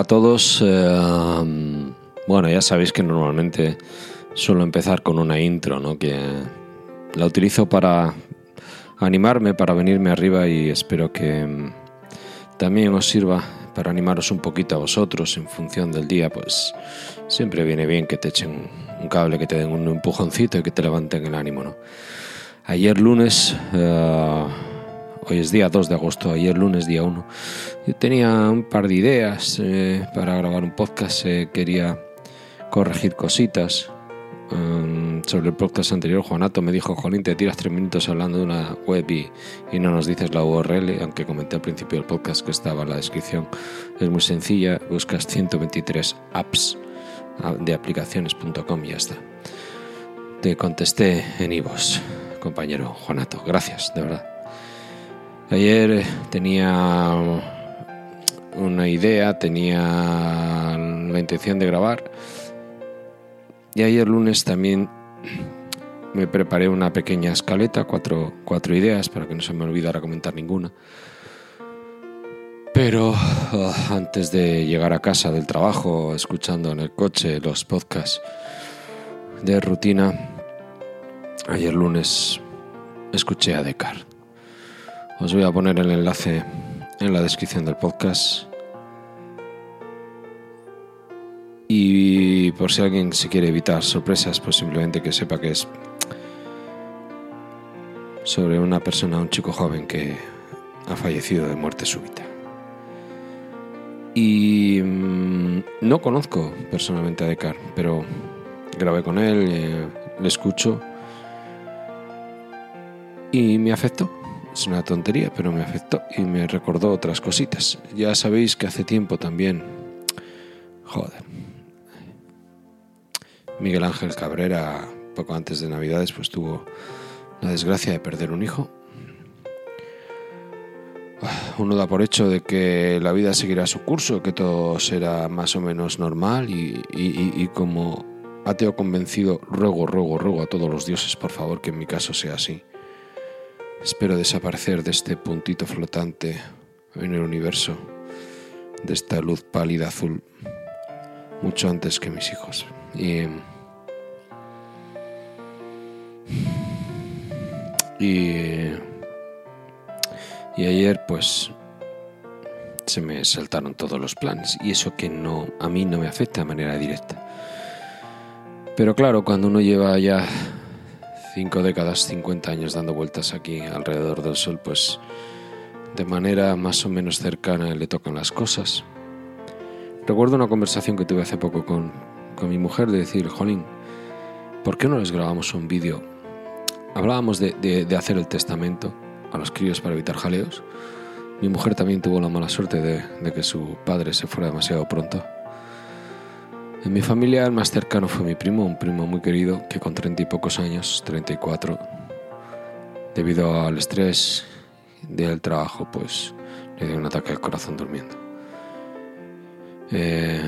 A todos. Eh, bueno, ya sabéis que normalmente suelo empezar con una intro, ¿no? Que la utilizo para animarme, para venirme arriba y espero que también os sirva para animaros un poquito a vosotros en función del día, pues siempre viene bien que te echen un cable, que te den un empujoncito y que te levanten el ánimo, ¿no? Ayer lunes... eh, Hoy es día 2 de agosto, ayer lunes día 1. Yo tenía un par de ideas eh, para grabar un podcast, eh, quería corregir cositas. Sobre el podcast anterior, Juanato me dijo, Jolín, te tiras tres minutos hablando de una web y, y no nos dices la URL, aunque comenté al principio del podcast que estaba en la descripción. Es muy sencilla, buscas 123 apps ah, de aplicaciones.com y ya está. Te contesté en Ivos, compañero Juanato. Gracias, de verdad. Ayer eh, tenía una idea, tenía la intención de grabar y ayer lunes también me preparé una pequeña escaleta, cuatro, cuatro ideas para que no se me olvidara comentar ninguna. Pero ah, antes de llegar a casa del trabajo, escuchando en el coche los podcasts de rutina, ayer lunes escuché a Descartes. Os voy a poner el enlace en la descripción del podcast. Y por si alguien se quiere evitar sorpresas, pues simplemente que sepa que es sobre una persona, un chico joven que ha fallecido de muerte súbita. Y mm, no conozco personalmente a Descartes, pero grabé con él, eh, le escucho y me afectó. Es una tontería, pero me afectó y me recordó otras cositas. Ya sabéis que hace tiempo también... Joder. Miguel Ángel Cabrera, poco antes de Navidades, pues tuvo la desgracia de perder un hijo. Uno da por hecho de que la vida seguirá su curso, que todo será más o menos normal y, y- y- como ateo convencido, ruego, ruego, ruego a todos los dioses, por favor, que en mi caso sea así. Espero desaparecer de este puntito flotante en el universo, de esta luz pálida azul, mucho antes que mis hijos. Y, y, ayer pues se me saltaron todos los planes y eso que no a mí no me afecta de manera directa. Pero claro, cuando uno lleva ya cinco décadas, 50 años dando vueltas aquí alrededor del Sol, pues de manera más o menos cercana le tocan las cosas. Recuerdo una conversación que tuve hace poco con, con mi mujer de decir, Jolín, ¿por qué no les grabamos un vídeo? Hablábamos de, de- hacer el testamento a los críos para evitar jaleos. Mi mujer también tuvo la mala suerte de, de que su padre se fuera demasiado pronto. En mi familia el más cercano fue mi primo, un primo muy querido que con treinta y pocos años, 34, debido al estrés del trabajo, pues le dio un ataque al corazón durmiendo. Eh,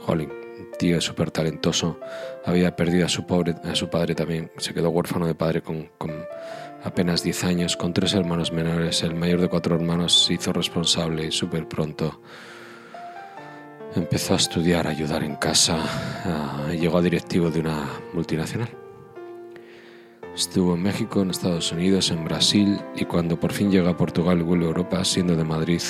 Jolín, tío súper talentoso, había perdido a su, pobre, a su padre también, se quedó huérfano de padre con, con apenas 10 años, con tres hermanos menores, el mayor de cuatro hermanos se hizo responsable súper pronto. Empezó a estudiar, a ayudar en casa y llegó a directivo de una multinacional. Estuvo en México, en Estados Unidos, en Brasil y cuando por fin llega a Portugal vuelve a Europa, siendo de Madrid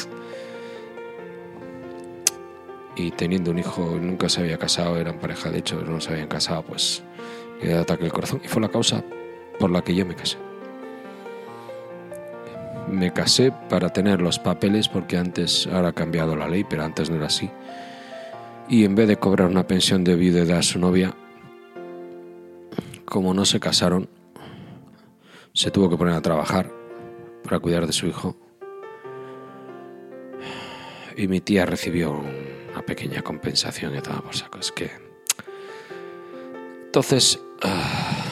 y teniendo un hijo, nunca se había casado, eran pareja de hecho, no se habían casado, pues le dio ataque al corazón y fue la causa por la que yo me casé. me casé para tener los papeles porque antes, ahora ha cambiado la ley, pero antes no era así. Y en vez de cobrar una pensión de viudedad a su novia, como no se casaron, se tuvo que poner a trabajar para cuidar de su hijo. Y mi tía recibió una pequeña compensación y todo por saco. Es que. Entonces. Ah,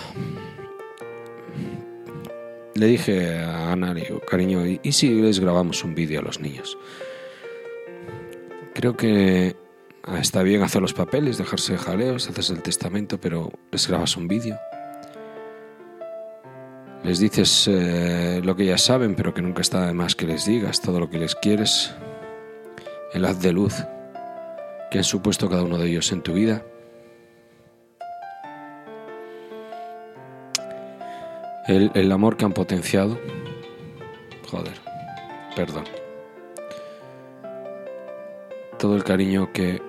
le dije a Ana, digo, cariño, ¿y, si les grabamos un vídeo a los niños? Creo que está bien hacer los papeles, dejarse jaleos, haces el testamento, pero les grabas un vídeo. Les dices eh, lo que ya saben, pero que nunca está de más que les digas todo lo que les quieres. El haz de luz que han supuesto cada uno de ellos en tu vida. El, amor que han potenciado. Joder, perdón. Todo el cariño que,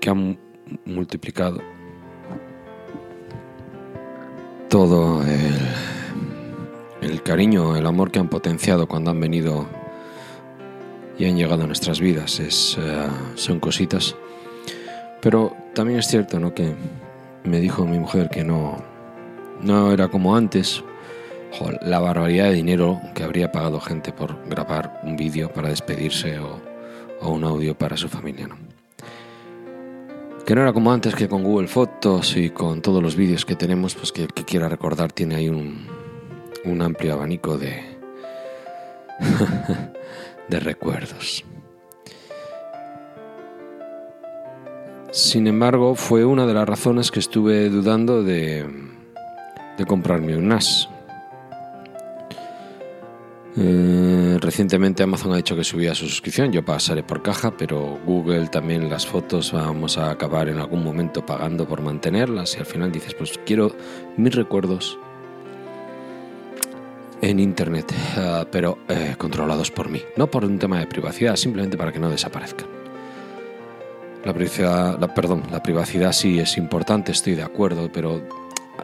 que han multiplicado. Todo el, el cariño, el amor que han potenciado cuando han venido y han llegado a nuestras vidas. Es, eh, son cositas. Pero también es cierto ¿no? que me dijo mi mujer que no, no era como antes, la barbaridad de dinero que habría pagado gente por grabar un vídeo para despedirse o, un audio para su familia. ¿no? Que no era como antes que con Google Fotos y con todos los vídeos que tenemos, pues que que quiera recordar tiene ahí un, un amplio abanico de, de recuerdos. Sin embargo, fue una de las razones que estuve dudando de, de comprarme un NAS. Eh, recientemente Amazon ha dicho que subía su suscripción, yo pasaré por caja, pero Google también las fotos vamos a acabar en algún momento pagando por mantenerlas y al final dices, pues quiero mis recuerdos en Internet, eh, pero eh, controlados por mí, no por un tema de privacidad, simplemente para que no desaparezcan. La privacidad, perdón, la privacidad sí es importante, estoy de acuerdo, pero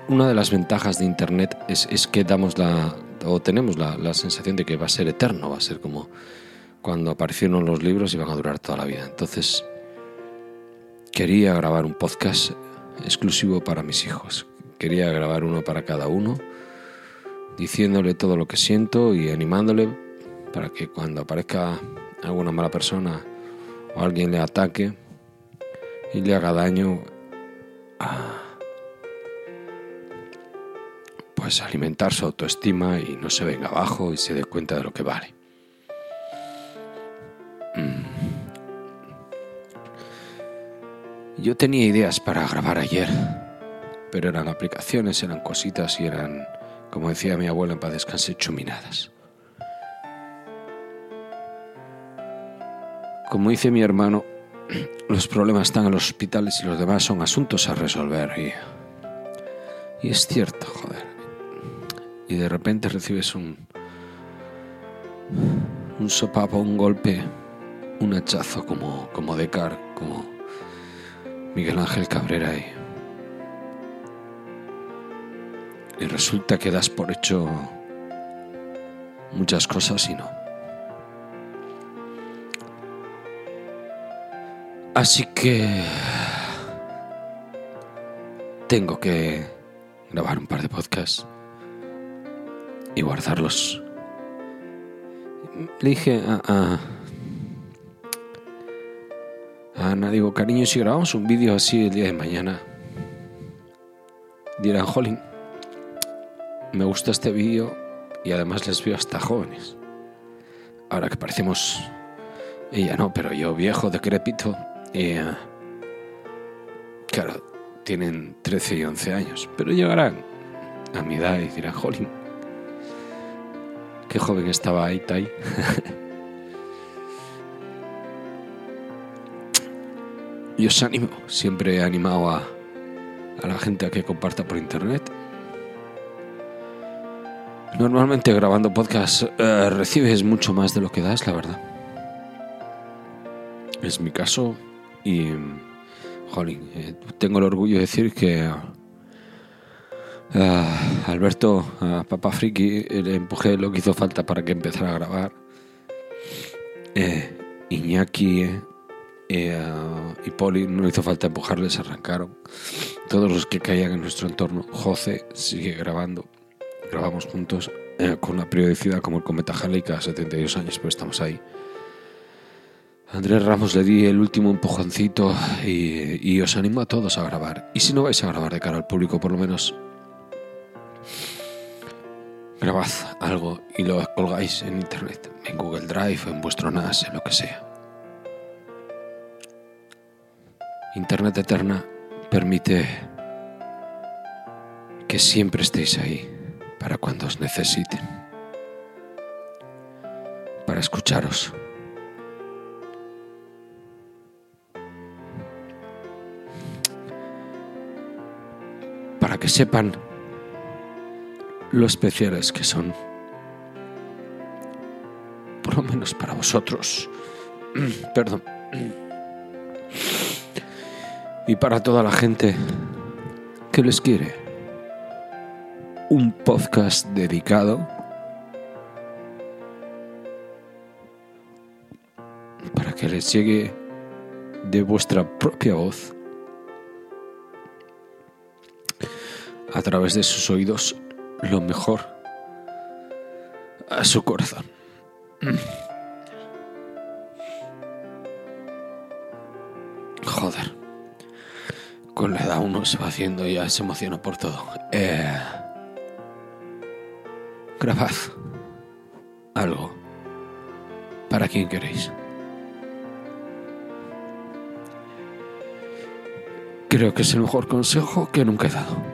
una de las ventajas de Internet es que damos la, o tenemos la, la, sensación de que va a ser eterno, va a ser como cuando aparecieron los libros y van a durar toda la vida. Entonces, quería grabar un podcast exclusivo para mis hijos. Quería grabar uno para cada uno, diciéndole todo lo que siento y animándole para que cuando aparezca alguna mala persona o alguien le ataque y le haga daño, a pues alimentar su autoestima y no se venga abajo y se dé cuenta de lo que vale. Mm. Yo tenía ideas para grabar ayer, pero eran aplicaciones, eran cositas y eran, como decía mi abuela en descanse, chuminadas. Como dice mi hermano, los problemas están en los hospitales y los demás son asuntos a resolver. Y, y es cierto, joder y de repente recibes un, un sopapo, un golpe, un hachazo como, como Car, como Miguel Ángel Cabrera y, y resulta que das por hecho muchas cosas y no. Así que tengo que grabar un par de podcasts y guardarlos. Le dije a, Ana, digo, cariño, si grabamos un vídeo así el día de mañana, dirán, jolín, me gusta este vídeo y además les veo hasta jóvenes. Ahora que parecemos, ella no, pero yo viejo, decrépito, y eh, claro, tienen 13 y 11 años, pero llegarán a mi edad y dirán, jolín, Qué joven estaba ahí, Tai. y os animo, siempre he animado a, la gente a que comparta por internet. Normalmente grabando podcast eh, recibes mucho más de lo que das, la verdad. Es mi caso y, jolín, eh, tengo el orgullo de decir que Alberto, a Papa Friki le empujé lo que hizo falta para que empezara a grabar. Eh, Iñaki eh, y Poli no hizo falta empujarles, arrancaron. Todos los que caían en nuestro entorno. José sigue grabando. Grabamos juntos eh, con una periodicidad como el Cometa Halley cada 72 años, pero estamos ahí. Andrés Ramos le di el último empujoncito y, y os animo a todos a grabar. Y si no vais a grabar de cara al público, por lo menos grabad algo y lo colgáis en internet, en Google Drive, en vuestro NAS, en lo que sea. Internet Eterna permite que siempre estéis ahí para cuando os necesiten, para escucharos. Para que sepan lo especiales que son. Por lo menos para vosotros. Perdón. Y para toda la gente que les quiere. Un podcast dedicado para que les llegue de vuestra propia voz a través de sus oídos lo mejor a su corazón. Joder. Con la edad uno se va haciendo y ya se emociona por todo. Eh, grabad algo para quien queréis. Creo que es el mejor consejo que nunca he dado.